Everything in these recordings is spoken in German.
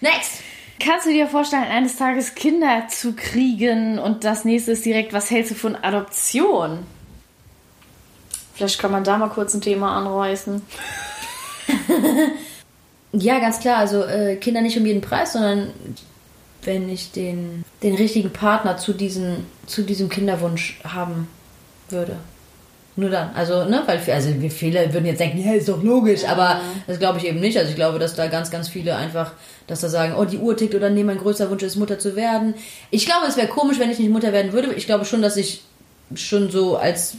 Next! Kannst du dir vorstellen, eines Tages Kinder zu kriegen und das nächste ist direkt, was hältst du von Adoption? Vielleicht kann man da mal kurz ein Thema anreißen. ja, ganz klar. Also äh, Kinder nicht um jeden Preis, sondern wenn ich den, den richtigen Partner zu, diesen, zu diesem Kinderwunsch haben würde. Nur dann. Also, ne, weil also viele würden jetzt denken, ja, ist doch logisch, ja. aber das glaube ich eben nicht. Also ich glaube, dass da ganz, ganz viele einfach, dass da sagen, oh, die Uhr tickt oder nee, mein größter Wunsch ist, Mutter zu werden. Ich glaube, es wäre komisch, wenn ich nicht Mutter werden würde. Ich glaube schon, dass ich schon so als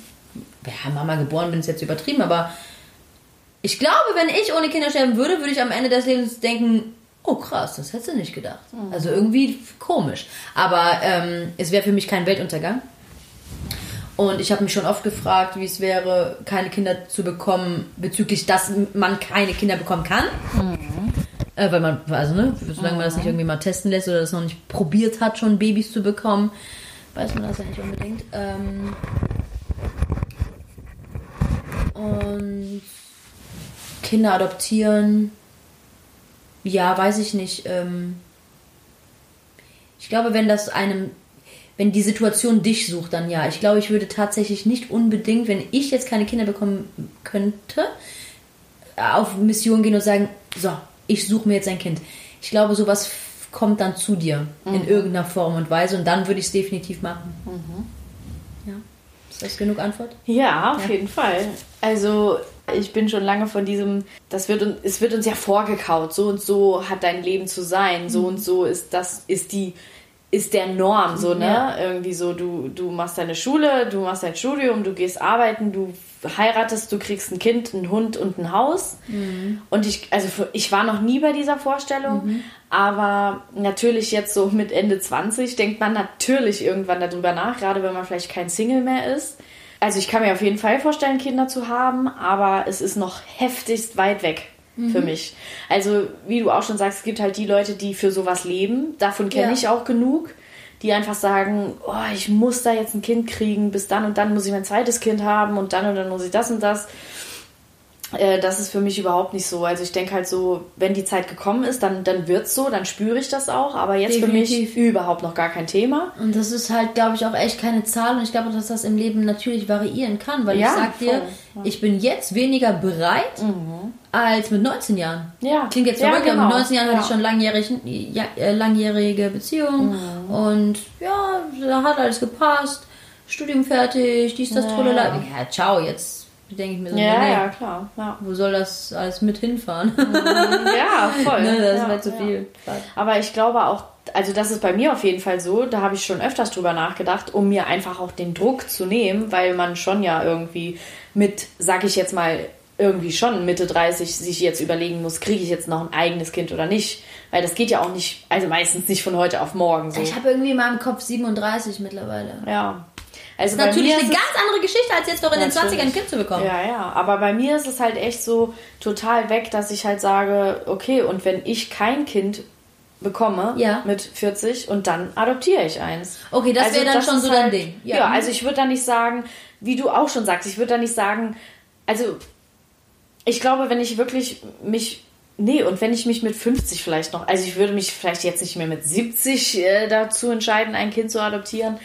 ja, Mama geboren bin, ist jetzt übertrieben, aber ich glaube, wenn ich ohne Kinder sterben würde, würde ich am Ende des Lebens denken, oh krass, das hättest du nicht gedacht. Mhm. Also irgendwie komisch. Aber ähm, es wäre für mich kein Weltuntergang. Und ich habe mich schon oft gefragt, wie es wäre, keine Kinder zu bekommen, bezüglich, dass man keine Kinder bekommen kann. Mhm. Äh, weil man, also ne, solange mhm. man das nicht irgendwie mal testen lässt oder das noch nicht probiert hat, schon Babys zu bekommen, weiß man das ja nicht unbedingt. Ähm und Kinder adoptieren, ja, weiß ich nicht. Ähm ich glaube, wenn das einem wenn die Situation dich sucht, dann ja. Ich glaube, ich würde tatsächlich nicht unbedingt, wenn ich jetzt keine Kinder bekommen könnte, auf Mission gehen und sagen, so, ich suche mir jetzt ein Kind. Ich glaube, sowas kommt dann zu dir mhm. in irgendeiner Form und Weise und dann würde ich es definitiv machen. Mhm. Ja. Ist das genug Antwort? Ja, auf ja. jeden Fall. Also ich bin schon lange von diesem, das wird es wird uns ja vorgekaut, so und so hat dein Leben zu sein, so mhm. und so ist das ist die ist der Norm, so, ne? Ja. Irgendwie so, du, du machst deine Schule, du machst dein Studium, du gehst arbeiten, du heiratest, du kriegst ein Kind, einen Hund und ein Haus. Mhm. Und ich, also ich war noch nie bei dieser Vorstellung, mhm. aber natürlich jetzt so mit Ende 20 denkt man natürlich irgendwann darüber nach, gerade wenn man vielleicht kein Single mehr ist. Also ich kann mir auf jeden Fall vorstellen, Kinder zu haben, aber es ist noch heftigst weit weg mhm. für mich. Also, wie du auch schon sagst, es gibt halt die Leute, die für sowas leben. Davon kenne ja. ich auch genug, die einfach sagen, oh, ich muss da jetzt ein Kind kriegen, bis dann und dann muss ich mein zweites Kind haben und dann und dann muss ich das und das. Äh, das ist für mich überhaupt nicht so. Also ich denke halt so, wenn die Zeit gekommen ist, dann, dann wird es so, dann spüre ich das auch. Aber jetzt Definitiv. für mich überhaupt noch gar kein Thema. Und das ist halt, glaube ich, auch echt keine Zahl. Und ich glaube, dass das im Leben natürlich variieren kann. Weil ja, ich sag dir, ja. ich bin jetzt weniger bereit mhm. als mit 19 Jahren. Ja. Klingt jetzt verrückt, ja, genau. aber mit 19 Jahren hatte ich schon langjährig, äh, langjährige Beziehung. Mhm. Und ja, da hat alles gepasst. Studium fertig, dies, das, ja. Trollala. Ja, ciao, jetzt denke ich mir so, ja, nee, ja, klar. Ja. Wo soll das alles mit hinfahren? ja, voll. ne, das ja, ist halt zu viel. Aber ich glaube auch, also das ist bei mir auf jeden Fall so, da habe ich schon öfters drüber nachgedacht, um mir einfach auch den Druck zu nehmen, weil man schon ja irgendwie mit, sag ich jetzt mal, irgendwie schon Mitte 30 sich jetzt überlegen muss, kriege ich jetzt noch ein eigenes Kind oder nicht. Weil das geht ja auch nicht, also meistens nicht von heute auf morgen so. Ich habe irgendwie in meinem Kopf 37 mittlerweile. Ja, also das ist natürlich eine ganz andere Geschichte, als jetzt noch in natürlich. den 20ern ein Kind zu bekommen. Ja, ja. Aber bei mir ist es halt echt so total weg, dass ich halt sage, okay, und wenn ich kein Kind bekomme ja. mit 40 und dann adoptiere ich eins. Okay, das also wäre dann schon so halt, dein Ding. Ja, ja also ich würde da nicht sagen, wie du auch schon sagst, ich würde da nicht sagen, also ich glaube, wenn ich wirklich mich Nee, und wenn ich mich mit 50 vielleicht noch, also ich würde mich vielleicht jetzt nicht mehr mit 70 äh, dazu entscheiden, ein Kind zu adoptieren,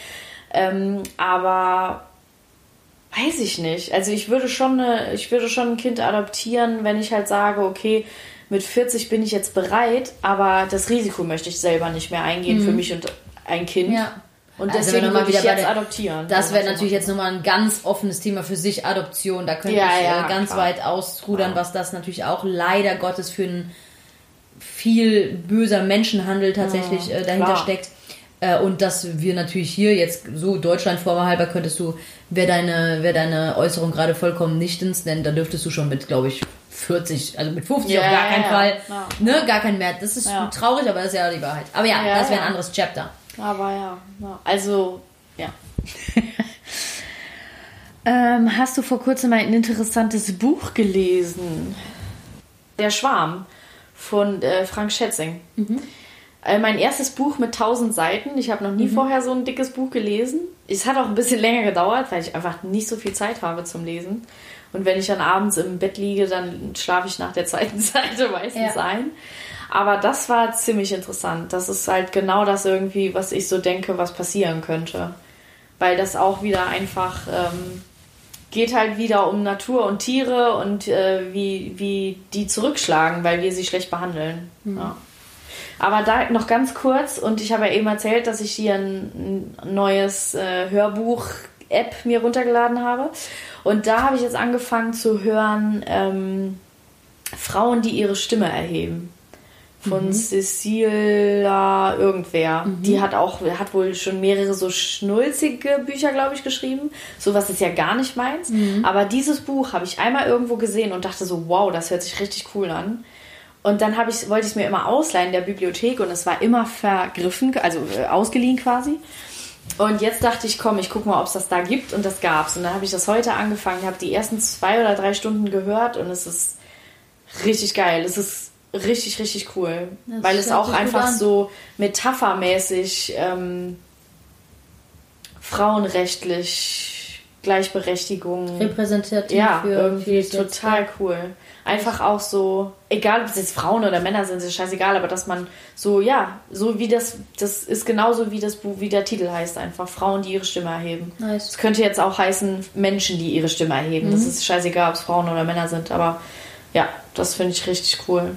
ähm, aber weiß ich nicht. Also ich würde schon eine, ich würde schon ein Kind adoptieren, wenn ich halt sage, okay, mit 40 bin ich jetzt bereit, aber das Risiko möchte ich selber nicht mehr eingehen mhm. für mich und ein Kind. Ja. Und also deswegen würde ich jetzt adoptieren. Das wäre natürlich jetzt nochmal ein ganz offenes Thema für sich, Adoption. Da könnte ja, ich ja, äh, ganz klar. weit ausrudern, was das natürlich auch leider Gottes für ein viel böser Menschenhandel tatsächlich ja, äh, dahinter klar. steckt. Äh, und dass wir natürlich hier jetzt so Deutschland vorhalber könntest du, wäre deine, wär deine Äußerung gerade vollkommen nichtens, denn da dürftest du schon mit, glaube ich, 40, also mit 50 yeah, auf gar keinen yeah, Fall, ja. ne, gar kein mehr. Das ist ja. traurig, aber das ist ja die Wahrheit. Aber ja, ja das wäre ein anderes Chapter. Aber ja, also, ja. ähm, hast du vor kurzem ein interessantes Buch gelesen? Der Schwarm von äh, Frank Schätzing. Mhm. Äh, mein erstes Buch mit 1000 Seiten. Ich habe noch nie mhm. vorher so ein dickes Buch gelesen. Es hat auch ein bisschen länger gedauert, weil ich einfach nicht so viel Zeit habe zum Lesen. Und wenn ich dann abends im Bett liege, dann schlafe ich nach der zweiten Seite meistens ja. ein. Aber das war ziemlich interessant. Das ist halt genau das irgendwie, was ich so denke, was passieren könnte. Weil das auch wieder einfach ähm, geht halt wieder um Natur und Tiere und äh, wie, wie die zurückschlagen, weil wir sie schlecht behandeln. Mhm. Ja. Aber da noch ganz kurz, und ich habe ja eben erzählt, dass ich hier ein, neues äh, Hörbuch-App mir runtergeladen habe. Und da habe ich jetzt angefangen zu hören ähm, Frauen, die ihre Stimme erheben. Von mhm. Cecilia irgendwer. Mhm. Die hat auch, hat wohl schon mehrere so schnulzige Bücher, glaube ich, geschrieben. Sowas ist ja gar nicht meins. Mhm. Aber dieses Buch habe ich einmal irgendwo gesehen und dachte so, wow, das hört sich richtig cool an. Und dann ich, wollte ich es mir immer ausleihen in der Bibliothek und es war immer vergriffen, also äh, ausgeliehen quasi. Und jetzt dachte ich, komm, ich gucke mal, ob es das da gibt und das gab's. Und dann habe ich das heute angefangen, habe die ersten zwei oder drei Stunden gehört und es ist richtig geil. Es ist richtig, richtig cool. Das weil es auch einfach so metaphermäßig ähm, frauenrechtlich Gleichberechtigung repräsentativ ja, irgendwie total cool einfach auch so, egal ob es jetzt Frauen oder Männer sind, ist scheißegal, aber dass man so, ja, so wie das, das ist genauso wie das Buch, wie der Titel heißt, einfach Frauen, die ihre Stimme erheben. Es nice. könnte jetzt auch heißen Menschen, die ihre Stimme erheben. Mhm. Das ist scheißegal, ob es Frauen oder Männer sind, aber ja, das finde ich richtig cool.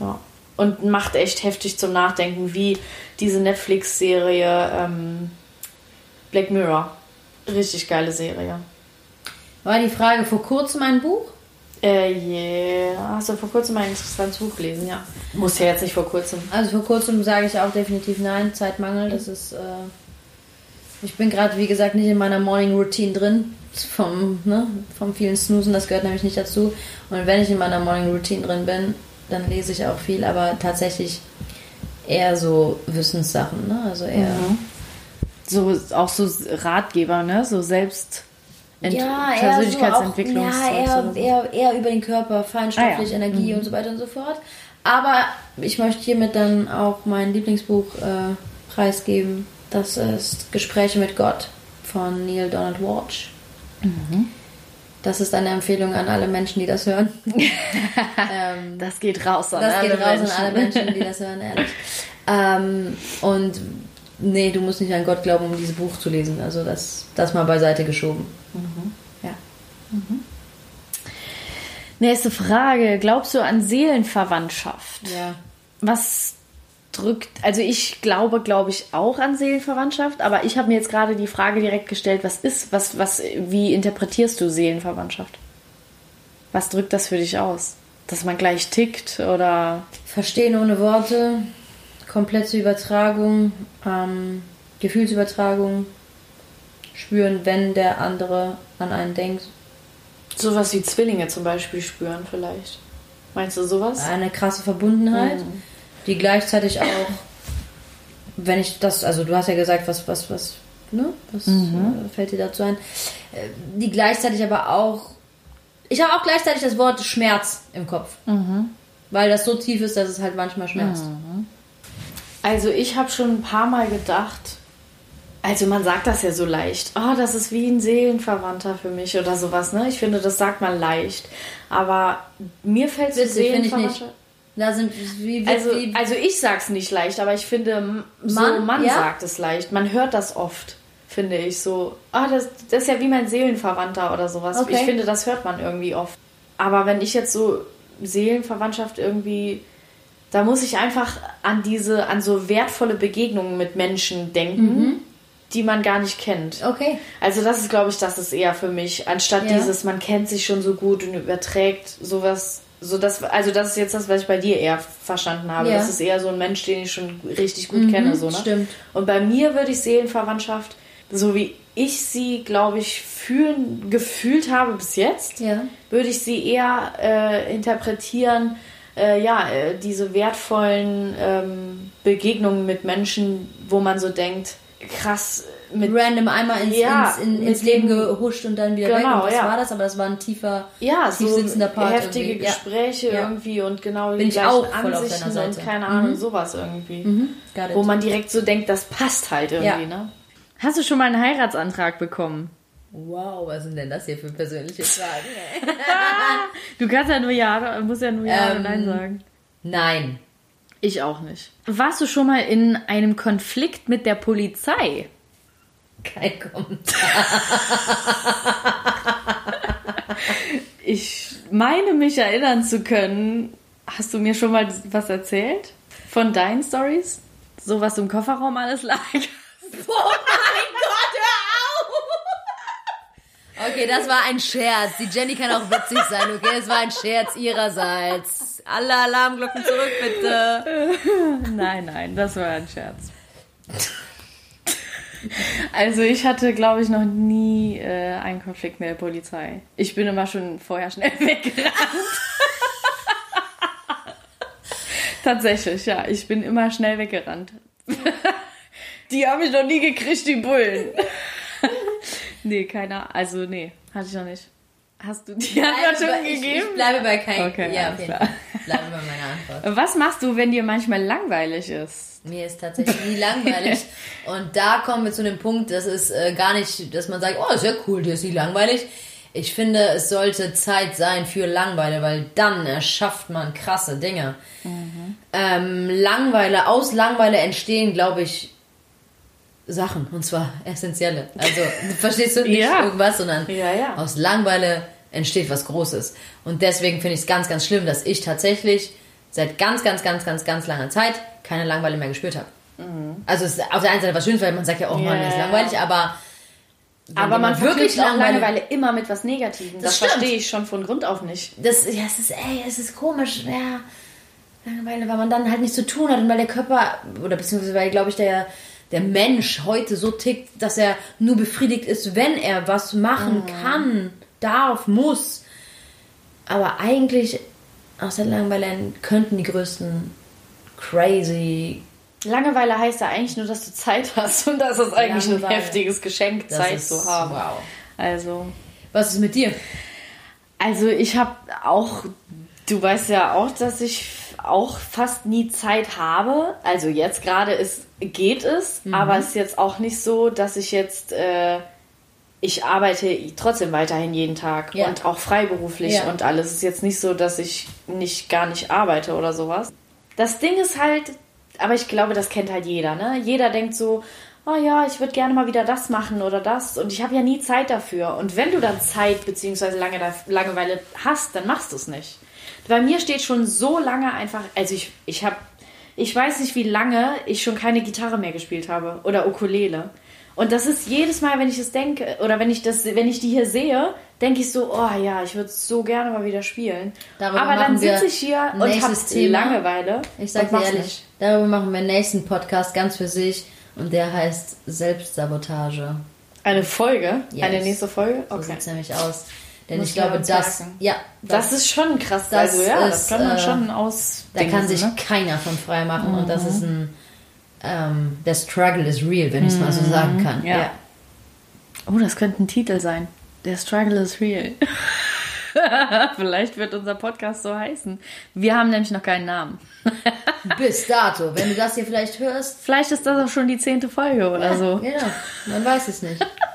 Ja. Und macht echt heftig zum Nachdenken, wie diese Netflix-Serie ähm, Black Mirror. Richtig geile Serie. War die Frage vor kurzem ein Buch? Äh, yeah. Hast du vor kurzem ein interessantes Buch gelesen? Ja. Muss ja jetzt nicht vor kurzem. Also vor kurzem sage ich auch definitiv nein. Zeitmangel, das ist. Äh, ich bin gerade, wie gesagt, nicht in meiner Morning Routine drin. Vom, ne, vom vielen Snoosen, das gehört nämlich nicht dazu. Und wenn ich in meiner Morning Routine drin bin, dann lese ich auch viel, aber tatsächlich eher so Wissenssachen, ne? Also eher. Mhm. So, auch so Ratgeber, ne? So selbst Ent ja, Persönlichkeitsentwicklung. So ja, eher, eher, eher über den Körper, feinstoffliche ah, ja. Energie mhm. und so weiter und so fort. Aber ich möchte hiermit dann auch mein Lieblingsbuch äh, preisgeben. Das ist Gespräche mit Gott von Neil Donald Walsh. Mhm. Das ist eine Empfehlung an alle Menschen, die das hören. ähm, das geht raus an das alle geht raus Menschen. an alle Menschen, die das hören, ehrlich. Ähm, und nee, du musst nicht an Gott glauben, um dieses Buch zu lesen. Also das, das mal beiseite geschoben. Mhm. Ja. Mhm. Nächste Frage. Glaubst du an Seelenverwandtschaft? Ja. Was drückt, also ich glaube, glaube ich auch an Seelenverwandtschaft, aber ich habe mir jetzt gerade die Frage direkt gestellt, was ist, was, was, wie interpretierst du Seelenverwandtschaft? Was drückt das für dich aus? Dass man gleich tickt oder? Verstehen ohne Worte, komplette Übertragung, ähm, Gefühlsübertragung, spüren, wenn der andere an einen denkt. Sowas wie Zwillinge zum Beispiel spüren vielleicht. Meinst du sowas? Eine krasse Verbundenheit, mhm. die gleichzeitig auch, wenn ich das, also du hast ja gesagt, was, was, was, ne? Was mhm. äh, fällt dir dazu ein? Äh, die gleichzeitig aber auch, ich habe auch gleichzeitig das Wort Schmerz im Kopf. Mhm. Weil das so tief ist, dass es halt manchmal schmerzt. Mhm. Also ich habe schon ein paar Mal gedacht, also man sagt das ja so leicht. Oh, das ist wie ein Seelenverwandter für mich oder sowas, ne? Ich finde, das sagt man leicht. Aber mir fällt so Seelenverwandter... Da sind wie, wie, also, wie, also ich sag's nicht leicht, aber ich finde, so Mann, Mann ja? sagt es leicht. Man hört das oft, finde ich so. Ah, das, das ist ja wie mein Seelenverwandter oder sowas. Okay. Ich finde, das hört man irgendwie oft. Aber wenn ich jetzt so Seelenverwandtschaft irgendwie da muss ich einfach an diese, an so wertvolle Begegnungen mit Menschen denken, mhm. die man gar nicht kennt. Okay. Also das ist, glaube ich, das ist eher für mich, anstatt ja. dieses, man kennt sich schon so gut und überträgt sowas. So das, also das ist jetzt das, was ich bei dir eher verstanden habe. Ja. Das ist eher so ein Mensch, den ich schon richtig gut mhm, kenne. So, ne? Stimmt. Und bei mir würde ich Seelenverwandtschaft, so wie ich sie, glaube ich, fühlen, gefühlt habe bis jetzt, ja. würde ich sie eher äh, interpretieren äh, ja, äh, diese wertvollen ähm, Begegnungen mit Menschen, wo man so denkt, krass, mit random einmal ins, ja, ins, in, ins Leben gehuscht und dann wieder genau, weg. Und was ja. war das? Aber das war ein tiefer, ja, tief so sitzender Part. Heftige irgendwie. Gespräche ja. irgendwie und genau Bin die ich auch voll auf deiner Seite. und keine Ahnung, mhm. sowas irgendwie. Mhm. Wo man direkt so denkt, das passt halt irgendwie, ne? Hast du schon mal einen Heiratsantrag bekommen? Wow, was sind denn das hier für persönliche Fragen? du kannst ja nur Ja, musst ja nur Ja ähm, oder Nein sagen. Nein. Ich auch nicht. Warst du schon mal in einem Konflikt mit der Polizei? Kein Kommentar. ich meine mich erinnern zu können. Hast du mir schon mal was erzählt? Von deinen Stories? So was im Kofferraum alles lag? Oh mein Gott, hör auf! Okay, das war ein Scherz. Die Jenny kann auch witzig sein, okay? Das war ein Scherz ihrerseits. Alle Alarmglocken zurück, bitte. Nein, nein, das war ein Scherz. Also ich hatte, glaube ich, noch nie äh, einen Konflikt mit der Polizei. Ich bin immer schon vorher schnell weggerannt. Tatsächlich, ja. Ich bin immer schnell weggerannt. die haben mich noch nie gekriegt, die Bullen. Nee, keiner. Also, nee, hatte ich noch nicht. Hast du die Antwort schon gegeben? Ich bleibe bei keinem. Okay, ja, klar. Ich bleibe bei meiner Antwort. Was machst du, wenn dir manchmal langweilig ist? Mir ist tatsächlich nie langweilig. Und da kommen wir zu dem Punkt, das ist äh, gar nicht, dass man sagt, oh, ist ja cool, dir ist nie langweilig. Ich finde, es sollte Zeit sein für Langeweile, weil dann erschafft man krasse Dinge. Ähm, Langeweile, aus Langeweile entstehen, glaube ich, Sachen. Und zwar essentielle. Also, verstehst du nicht Ja. irgendwas, sondern Ja, ja. aus Langeweile entsteht was Großes. Und deswegen finde ich es ganz, ganz schlimm, dass ich tatsächlich seit ganz, ganz, ganz, ganz, ganz langer Zeit keine Langeweile mehr gespürt habe. Also es ist auf der einen Seite was Schönes, weil man sagt ja, oh Mann, Mhm. Mir ist langweilig, aber Aber man wirklich Langeweile- Langeweile immer mit was Negativem. Das, Das verstehe ich schon von Grund auf nicht. das, ja, es ist, ey, es ist komisch, ja, Langeweile, weil man dann halt nichts zu tun hat und weil der Körper, oder beziehungsweise weil, glaube ich, der, der Mensch heute so tickt, dass er nur befriedigt ist, wenn er was machen kann, darf, muss. Aber eigentlich, aus der Langeweile könnten die größten crazy, Langeweile heißt ja eigentlich nur, dass du Zeit hast und das ist eigentlich ein Langeweile. heftiges Geschenk, Zeit ist, zu haben. wow. Also, Was ist mit dir? also ich habe auch, du weißt ja auch, dass ich auch fast nie Zeit habe. Also jetzt gerade ist, geht es, Mhm. aber es ist jetzt auch nicht so, dass ich jetzt, äh, ich arbeite trotzdem weiterhin jeden Tag Ja. und auch freiberuflich Ja. und alles. Es ist jetzt nicht so, dass ich nicht gar nicht arbeite oder sowas. Das Ding ist halt, aber ich glaube, das kennt halt jeder, ne? Jeder denkt so, oh ja, ich würde gerne mal wieder das machen oder das und ich habe ja nie Zeit dafür. Und wenn du dann Zeit bzw. Lange, Langeweile hast, dann machst du es nicht. Bei mir steht schon so lange einfach, also ich, ich habe, ich weiß nicht, wie lange ich schon keine Gitarre mehr gespielt habe oder Ukulele. Und das ist jedes Mal, wenn ich das denke oder wenn ich das, wenn ich die hier sehe, denke ich so, oh ja, ich würde so gerne mal wieder spielen. Darüber Aber dann sitze ich hier und habe. Langeweile. Ich sag und dir ehrlich, nicht. darüber machen wir nächsten Podcast ganz für sich und der heißt Selbstsabotage. Eine Folge? Yes. Eine nächste Folge? So Okay. sieht's nämlich aus. Denn Muss ich glaube, das, merken. ja, Das, ist schon krass. das also ja, ist, das kann man äh, schon aus. da kann sich ne? keiner von frei machen und Mhm. das ist ein, ähm, der Struggle is real, wenn ich es mal so sagen kann. Mhm. ja. Oh, das könnte ein Titel sein. Der Struggle is real. Vielleicht wird unser Podcast so heißen. Wir haben nämlich noch keinen Namen. Bis dato, wenn du das hier vielleicht hörst, Vielleicht ist das auch schon die zehnte Folge oder so. genau, man weiß es nicht.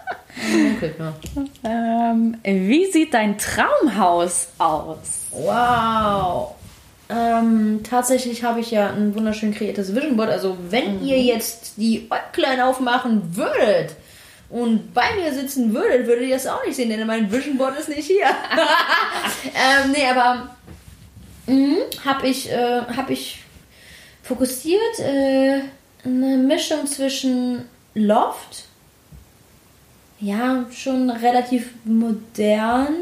Ähm, wie sieht dein Traumhaus aus? Wow. Ähm, tatsächlich habe ich ja ein wunderschön kreiertes Vision Board. Also wenn ihr jetzt die Äuglein aufmachen würdet und bei mir sitzen würdet, würdet ihr das auch nicht sehen, denn mein Vision Board ist nicht hier. ähm, nee, aber habe ich, äh, hab ich fokussiert äh, eine Mischung zwischen Loft, ja, schon relativ modern,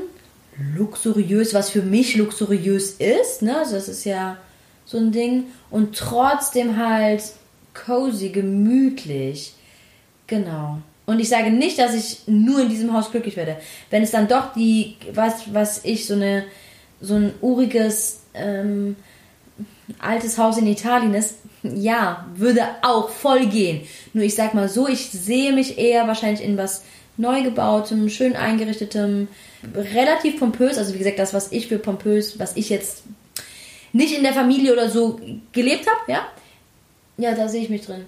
luxuriös, was für mich luxuriös ist, ne? Also das ist ja so ein Ding. Und trotzdem halt cozy, gemütlich. Genau. Und ich sage nicht, dass ich nur in diesem Haus glücklich werde. Wenn es dann doch die, was, was ich, so eine, so ein uriges, ähm, altes Haus in Italien ist, ja, würde auch voll gehen. Nur ich sag mal so, ich sehe mich eher wahrscheinlich in was neu gebautem, schön eingerichtetem, relativ pompös. Also wie gesagt, das, was ich für pompös, was ich jetzt nicht in der Familie oder so gelebt habe, ja, ja, da sehe ich mich drin.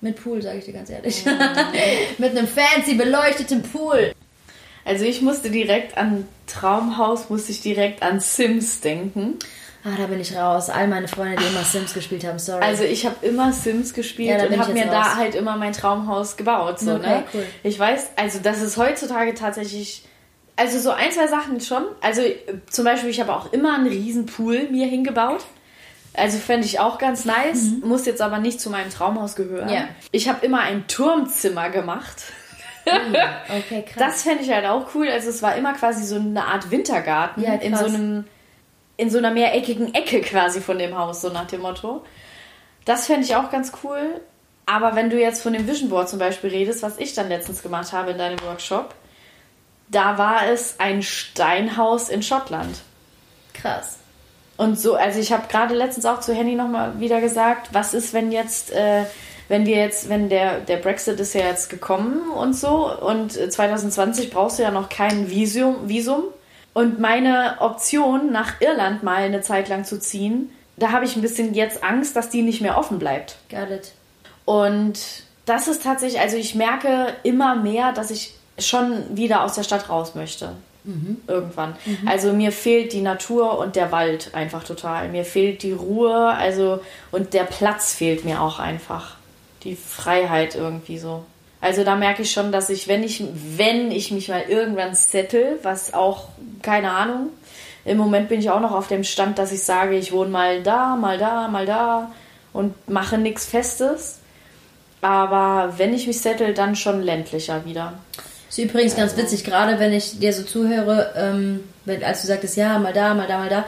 Mit Pool, sage ich dir ganz ehrlich. Mit einem fancy beleuchteten Pool. Also ich musste direkt an Traumhaus, musste ich direkt an Sims denken. Ah, da bin ich raus. All meine Freunde, die immer Sims gespielt haben, sorry. Also ich habe immer Sims gespielt Ja, und habe mir jetzt da raus. halt immer mein Traumhaus gebaut. So, Okay, ne? cool. Ich weiß, also das ist heutzutage tatsächlich, also so ein, zwei Sachen schon. Also äh, zum Beispiel, ich habe auch immer einen riesen Pool mir hingebaut. Also fände ich auch ganz nice, muss jetzt aber nicht zu meinem Traumhaus gehören. Mhm. Ja. Ich habe immer ein Turmzimmer gemacht. okay, krass. Das fände ich halt auch cool. Also es war immer quasi so eine Art Wintergarten Ja, in so einem in so einer mehreckigen Ecke quasi von dem Haus, so nach dem Motto. Das fände ich auch ganz cool. Aber wenn du jetzt von dem Vision Board zum Beispiel redest, was ich dann letztens gemacht habe in deinem Workshop, da war es ein Steinhaus in Schottland. krass. Und so, also ich habe gerade letztens auch zu Henny nochmal wieder gesagt, was ist, wenn jetzt, äh, wenn wir jetzt, wenn der, der Brexit ist ja jetzt gekommen und so und äh, 2020 brauchst du ja noch kein Visum, Visum. Und meine Option, nach Irland mal eine Zeit lang zu ziehen, da habe ich ein bisschen jetzt Angst, dass die nicht mehr offen bleibt. Got it. Und das ist tatsächlich, also ich merke immer mehr, dass ich schon wieder aus der Stadt raus möchte. Irgendwann. Also mir fehlt die Natur und der Wald einfach total. Mir fehlt die Ruhe, also und der Platz fehlt mir auch einfach. Die Freiheit irgendwie so. Also da merke ich schon, dass ich, wenn ich, wenn ich mich mal irgendwann settle, was auch, keine Ahnung, im Moment bin ich auch noch auf dem Stand, dass ich sage, ich wohne mal da, mal da, mal da und mache nichts Festes. Aber wenn ich mich settle, dann schon ländlicher wieder. Ist übrigens ganz witzig, gerade wenn ich dir so zuhöre, ähm, wenn, als du sagtest, ja, mal da, mal da, mal da.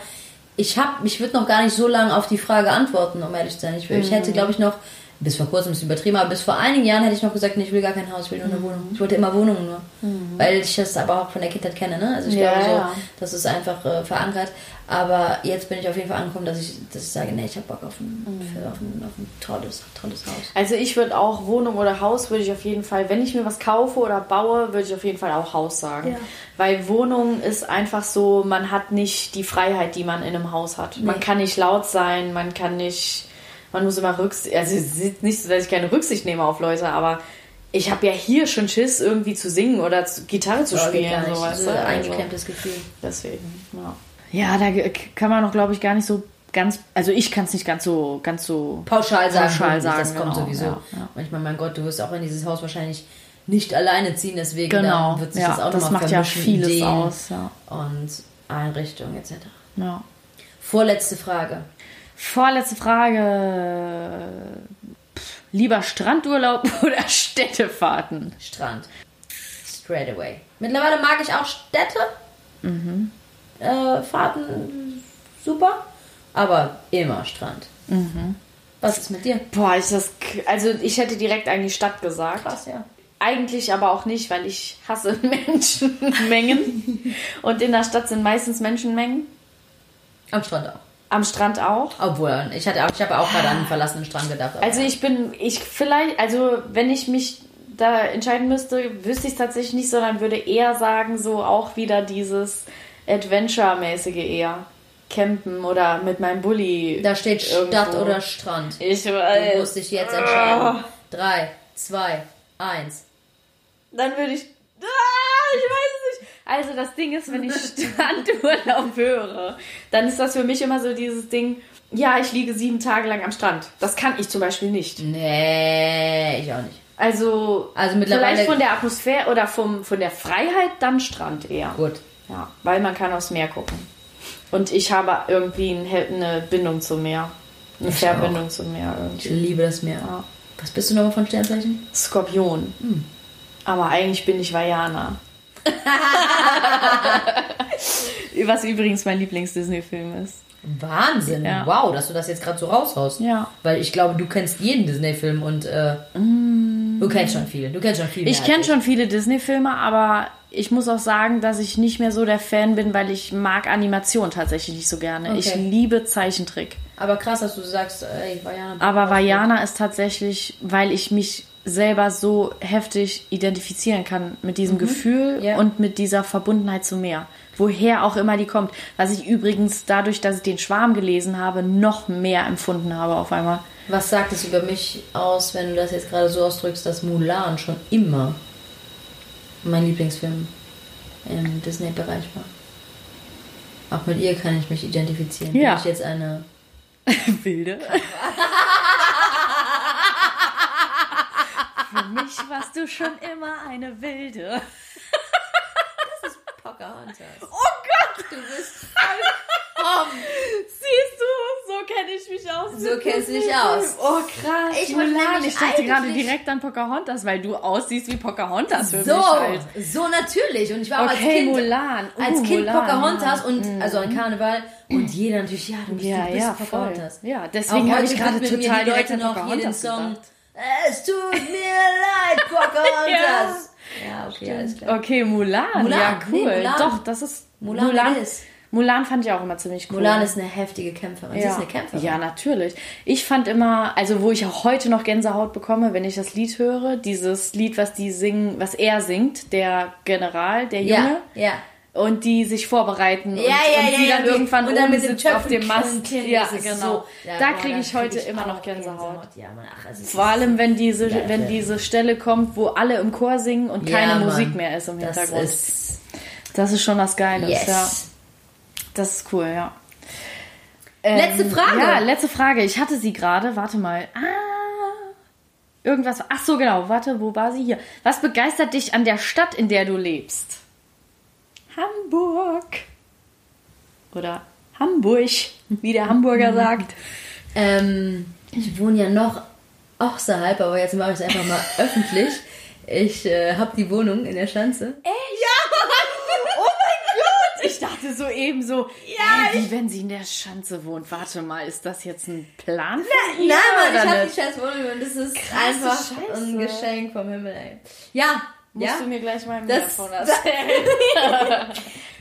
Ich ich würde noch gar nicht so lange auf die Frage antworten, um ehrlich zu sein. Ich, ich hätte, glaube ich, noch, bis vor kurzem ist übertrieben, aber bis vor einigen Jahren hätte ich noch gesagt, nee, ich will gar kein Haus, ich will nur eine Wohnung. Ich wollte immer Wohnungen nur. Weil ich das aber auch von der Kindheit kenne, ne? Also ich Ja, glaube so, ja. das ist einfach äh, verankert. Aber jetzt bin ich auf jeden Fall angekommen, dass ich, dass ich sage, nee, ich habe Bock auf ein, für, auf ein, auf ein tolles, tolles Haus. Also ich würde auch Wohnung oder Haus würde ich auf jeden Fall, wenn ich mir was kaufe oder baue, würde ich auf jeden Fall auch Haus sagen. Ja. Weil Wohnung ist einfach so, man hat nicht die Freiheit, die man in einem Haus hat. Man kann nicht laut sein, man kann nicht, man muss immer Rücksicht, also es ist nicht so, dass ich keine Rücksicht nehme auf Leute, aber ich habe ja hier schon Schiss, irgendwie zu singen oder zu, Gitarre zu spielen. gar nicht. So, weißt so du? ein Also, eingeklemmtes Gefühl. deswegen, ja. Ja, da kann man noch, glaube ich, gar nicht so ganz, also ich kann es nicht ganz so, ganz so pauschal sagen, Pauschal sagen, das kommt genau, sowieso. ja, ja. Und ich meine, mein Gott, du wirst auch in dieses Haus wahrscheinlich nicht alleine ziehen, deswegen Genau, wird sich ja, das auch das macht ja vieles Ideen aus, ja. Und Einrichtung etc. ja. Vorletzte Frage. Vorletzte Frage. Pff, lieber Strandurlaub oder Städtefahrten? Strand. Straight away. Mittlerweile mag ich auch Städte. Mhm. Äh, Fahrten super. Aber immer Strand. Mhm. Was ist mit dir? Boah, ist das. Also, ich hätte direkt eigentlich Stadt gesagt. Krass, ja. Eigentlich aber auch nicht, weil ich hasse Menschenmengen. Und in der Stadt sind meistens Menschenmengen. Am Strand auch. Am Strand auch. Obwohl, ich, hatte auch, ich habe auch gerade an einen verlassenen Strand gedacht. Also ich bin, ich vielleicht, also wenn ich mich da entscheiden müsste, wüsste ich es tatsächlich nicht, sondern würde eher sagen, so auch wieder dieses Adventure-mäßige eher. Campen oder mit meinem Bulli. da steht Stadt irgendwo. oder Strand. Ich Du weiß. musst dich jetzt entscheiden. Drei, zwei, eins. Dann würde ich. Ah, ich weiß. Also das Ding ist, wenn ich Strandurlaub höre, dann ist das für mich immer so dieses Ding, ja, ich liege sieben Tage lang am Strand. Das kann ich zum Beispiel nicht. Nee, ich auch nicht. Also, Also mittlerweile- vielleicht von der Atmosphäre oder vom, von der Freiheit dann Strand eher. Gut. Ja, weil man kann aufs Meer gucken. Und ich habe irgendwie ein- eine Bindung zum Meer. Eine Ich Verbindung zum Meer Ich irgendwie. liebe das Meer. Ja. Was bist du nochmal von Sternzeichen? Skorpion. Hm. Aber eigentlich bin ich Vajana. Was übrigens mein Lieblings-Disney-Film ist. Wahnsinn. Ja. Wow, dass du das jetzt gerade so raushaust. Ja. Weil ich glaube, du kennst jeden Disney-Film und äh, du kennst schon viele. Du kennst schon viele. Mm. Ich kenne schon viele Disney-Filme, aber ich muss auch sagen, dass ich nicht mehr so der Fan bin, weil ich mag Animation tatsächlich nicht so gerne. Okay. Ich liebe Zeichentrick. Aber krass, dass du sagst, ey, Vajana. Aber Vajana ist tatsächlich, weil ich mich selber so heftig identifizieren kann mit diesem Gefühl Ja. und mit dieser Verbundenheit zum Meer. Woher auch immer die kommt. Was ich übrigens dadurch, dass ich den Schwarm gelesen habe, noch mehr empfunden habe auf einmal. Was sagt es über mich aus, wenn du das jetzt gerade so ausdrückst, dass Mulan schon immer mein Lieblingsfilm im Disney-Bereich war? Auch mit ihr kann ich mich identifizieren. Ja. Bin ich jetzt eine. Wilde. Für mich warst du schon immer eine Wilde. Pocahontas. Oh Gott! Du bist vollkommen. Siehst du, so kenne ich mich aus. So kennst du dich aus. Oh krass. Ich Mulan. ich dachte gerade direkt an Pocahontas, weil du aussiehst wie Pocahontas für So, mich halt. so natürlich. Und ich war auch als Okay, Kind. Mulan. Uh, Als Kind Mulan, Pocahontas und also an Karneval und jeder natürlich, ja, du bist, Ja, du bist ja, voll. Pocahontas. Ja, deswegen habe ich gerade total direkt Leute an noch hier den Pocahontas Song. gedacht. Es tut mir leid, Pocahontas. ja. okay, alles klar. Okay, Mulan. Mulan, Ja, nee, cool. Mulan. Doch, das ist Mulan Mulan. it is. Mulan fand ich auch immer ziemlich cool. Mulan ist eine heftige Kämpferin. Sie ist eine Kämpferin. Ja, natürlich. Ich fand immer, also wo ich auch heute noch Gänsehaut bekomme, wenn ich das Lied höre, dieses Lied, was die singen, was er singt, der General, der Junge, ja. ja. Und die sich vorbereiten und, Ja, und ja, sie ja, dann die- irgendwann und dann oben mit dem auf dem Mast. Ja, das genau. so- da kriege ich heute krieg immer auch noch Gänsehaut. Mann, ach, also Vor allem, wenn diese, wenn diese Stelle kommt, wo alle im Chor singen und keine Mann. Musik mehr ist im das Hintergrund. ist das ist schon was Geiles, yes. ja. Das ist cool, ja. Letzte Frage. Ja, letzte Frage. Ich hatte sie gerade. Warte mal. Ah. Irgendwas. Ach so, genau. Warte, wo war sie hier? Was begeistert dich an der Stadt, in der du lebst? Hamburg. Oder Hamburg, wie der Hamburger sagt. Ähm, ich wohne ja noch außerhalb, aber jetzt mache ich es einfach mal öffentlich. Ich äh, habe die Wohnung in der Schanze. Oh mein Gott! Ich dachte so eben so, ja, wie wenn sie in der Schanze wohnt. Warte mal, ist das jetzt ein Plan ihr? Nein, Mann, ich habe die scheiß Wohnung und das ist Krasse einfach Scheiße. ein Geschenk vom Himmel, ey. Ja, Musst ja. du mir gleich mal mehr davon erzählen.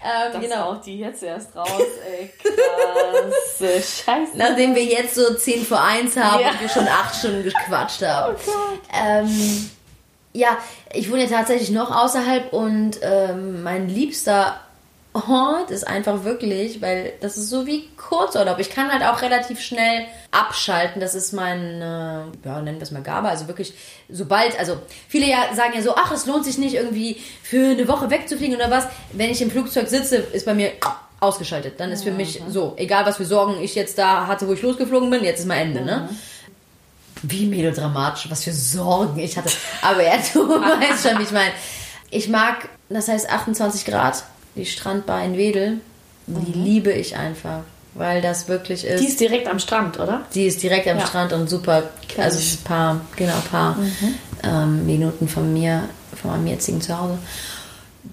Ähm, Das genau. auch die jetzt erst raus, ey. Krasse Scheiße. Nachdem wir jetzt so 10 vor 1 haben Ja. und wir schon 8 Stunden gequatscht haben. Oh Gott. Ähm, ja, ich wohne ja tatsächlich noch außerhalb und ähm, mein liebster Ort ist einfach wirklich, weil das ist so wie Kurzurlaub. Ich kann halt auch relativ schnell abschalten. Das ist mein, äh, ja, nennen wir es mal Gabe. Also wirklich, sobald, also viele ja sagen ja so, ach, es lohnt sich nicht irgendwie für eine Woche wegzufliegen oder was. Wenn ich im Flugzeug sitze, ist bei mir ausgeschaltet. Dann ist für mich so, egal was für Sorgen ich jetzt da hatte, wo ich losgeflogen bin, jetzt ist mal Ende, ne? wie melodramatisch, was für Sorgen ich hatte. Aber ja, du weißt schon, wie ich meine. Ich mag, das heißt 28 Grad, die Strandbar in Wedel, die liebe ich einfach, weil das wirklich ist. Die ist direkt am Strand, oder? Die ist direkt am Ja. Strand und super, Kenn also ein paar, genau, paar ähm, Minuten von mir, von meinem jetzigen Zuhause.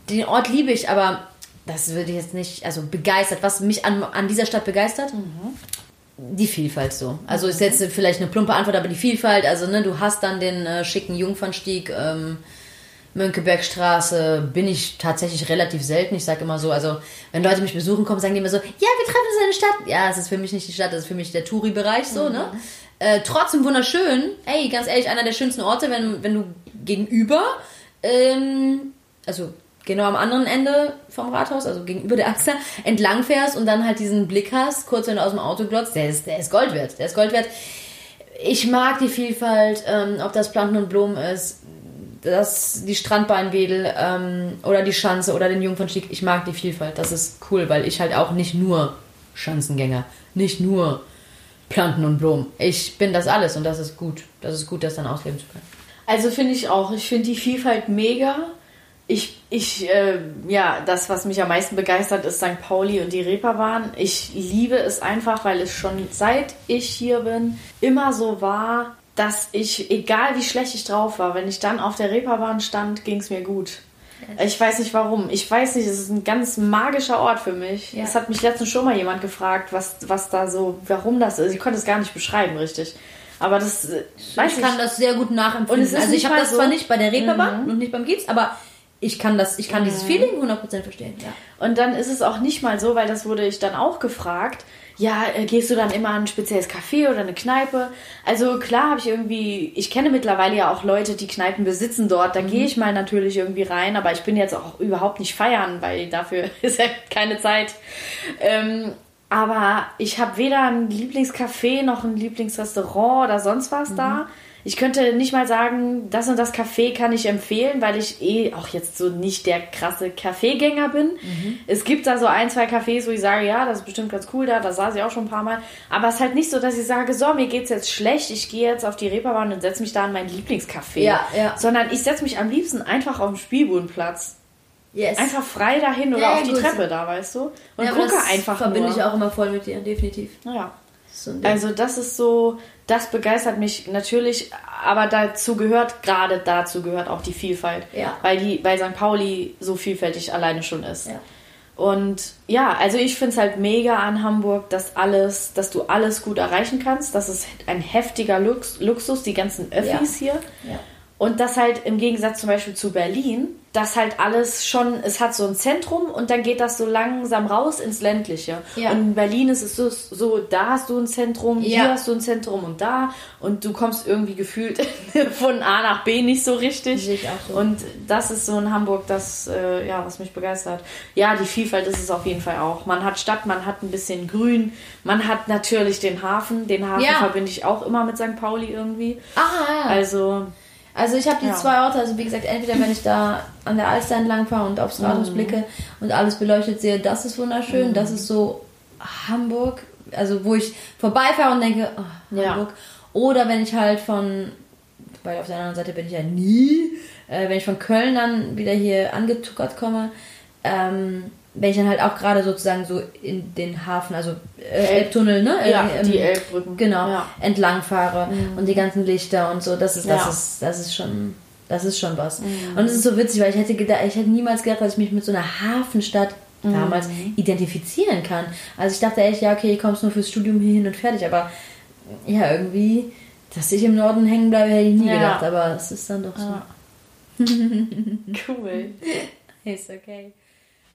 Den Ort liebe ich, aber das würde ich jetzt nicht, also begeistert. Was mich an, an dieser Stadt begeistert? Die Vielfalt so. Also ist jetzt vielleicht eine plumpe Antwort, aber die Vielfalt, also ne, du hast dann den äh, schicken Jungfernstieg, ähm, Mönckebergstraße, bin ich tatsächlich relativ selten. Ich sage immer so, also wenn Leute mich besuchen kommen, sagen die immer so, ja, wir treffen uns in der Stadt. Ja, es ist für mich nicht die Stadt, das ist für mich der Touri-Bereich so, ne? Äh, trotzdem wunderschön. Ey, ganz ehrlich, einer der schönsten Orte, wenn, wenn du gegenüber, ähm, also genau am anderen Ende vom Rathaus, also gegenüber der Achse, entlang fährst und dann halt diesen Blick hast, kurz wenn du aus dem Auto glotzt, der ist, der ist Gold wert. Der ist Gold wert. Ich mag die Vielfalt, ähm, ob das Planten und Blumen ist, das, die Strandbeinwedel ähm, oder die Schanze oder den Jungfernstieg. Ich mag die Vielfalt. Das ist cool, weil ich halt auch nicht nur Schanzengänger, nicht nur Planten und Blumen. Ich bin das alles und das ist gut. Das ist gut, das dann ausleben zu können. Also finde ich auch. Ich finde die Vielfalt mega. Ich, ich, äh, ja, das, was mich am meisten begeistert, ist St. Pauli und die Reeperbahn. Ich liebe es einfach, weil es schon seit ich hier bin immer so war, dass ich, egal wie schlecht ich drauf war, wenn ich dann auf der Reeperbahn stand, ging es mir gut. Ich weiß nicht warum. Ich weiß nicht, es ist ein ganz magischer Ort für mich. Ja. Es hat mich letztens schon mal jemand gefragt, was, was da so, warum das ist. Ich konnte es gar nicht beschreiben, richtig. Aber das, äh, weiß ich kann das sehr gut nachempfinden. Und es ist also ich habe das so- zwar nicht bei der Reeperbahn und nicht beim Gips, aber ich kann das, ich kann dieses Feeling 100% verstehen. Ja. Und dann ist es auch nicht mal so, weil das wurde ich dann auch gefragt. Ja, äh, gehst du dann immer an ein spezielles Café oder eine Kneipe? Also klar habe ich irgendwie, ich kenne mittlerweile ja auch Leute, die Kneipen besitzen dort. Da gehe ich mal natürlich irgendwie rein, aber ich bin jetzt auch überhaupt nicht feiern, weil dafür ist ja keine Zeit. Ähm, Aber ich habe weder ein Lieblingscafé noch ein Lieblingsrestaurant oder sonst was mhm. da. Ich könnte nicht mal sagen, das und das Café kann ich empfehlen, weil ich eh auch jetzt so nicht der krasse Kaffeegänger bin. Mhm. Es gibt da so ein, zwei Cafés, wo ich sage, ja, das ist bestimmt ganz cool da, da saß ich auch schon ein paar Mal. Aber es ist halt nicht so, dass ich sage, so, mir geht's jetzt schlecht, ich gehe jetzt auf die Reeperbahn und setze mich da an mein Lieblingscafé. Ja, ja. Sondern ich setze mich am liebsten einfach auf den Spielbodenplatz. Yes. Einfach frei dahin oder ja, auf die gut. Treppe da, weißt du? Und ja, gucke einfach verbinde nur. ich auch immer voll mit dir, definitiv. Ja. So also das ist so, das begeistert mich natürlich, aber dazu gehört, gerade dazu gehört auch die Vielfalt. Ja. Weil, die, weil St. Pauli so vielfältig alleine schon ist. Ja. Und ja, also ich finde es halt mega an Hamburg, dass alles, dass du alles gut erreichen kannst. Das ist ein heftiger Lux, Luxus, die ganzen Öffis ja. hier. Und das halt im Gegensatz zum Beispiel zu Berlin, das halt alles schon, es hat so ein Zentrum und dann geht das so langsam raus ins Ländliche. Ja. Und in Berlin ist es so, so, da hast du ein Zentrum, ja. hier hast du ein Zentrum und da und du kommst irgendwie gefühlt von A nach B nicht so richtig. Ich auch so. Und das ist so in Hamburg das, äh, ja, was mich begeistert. Ja, die Vielfalt ist es auf jeden Fall auch. Man hat Stadt, man hat ein bisschen Grün, man hat natürlich den Hafen. Den Hafen ja. verbinde ich auch immer mit St. Pauli irgendwie. Ah, ja. Also also ich habe die ja. zwei Orte, also wie gesagt, entweder wenn ich da an der Alster entlang fahre und aufs Rathaus mhm. blicke und alles beleuchtet sehe, das ist wunderschön, mhm. das ist so Hamburg, also wo ich vorbeifahre und denke, oh, Hamburg. Ja. Oder wenn ich halt von, weil auf der anderen Seite bin ich ja nie, äh, wenn ich von Köln dann wieder hier angetuckert komme, ähm, wenn ich dann halt auch gerade sozusagen so in den Hafen, also äh, Elbtunnel, ne? Ja, ähm, die Elbbrücken. Genau, ja. entlang fahre mhm. und die ganzen Lichter und so, das ist, das ja. ist, das ist schon, das ist schon was. Mhm. Und es ist so witzig, weil ich hätte gedacht, ich hätte niemals gedacht, dass ich mich mit so einer Hafenstadt mhm. damals identifizieren kann. Also ich dachte echt, ja, okay, ich komme nur fürs Studium hier hin und fertig, aber ja, irgendwie, dass ich im Norden hängen bleibe, hätte ich nie gedacht, aber es ist dann doch so. cool. ist okay.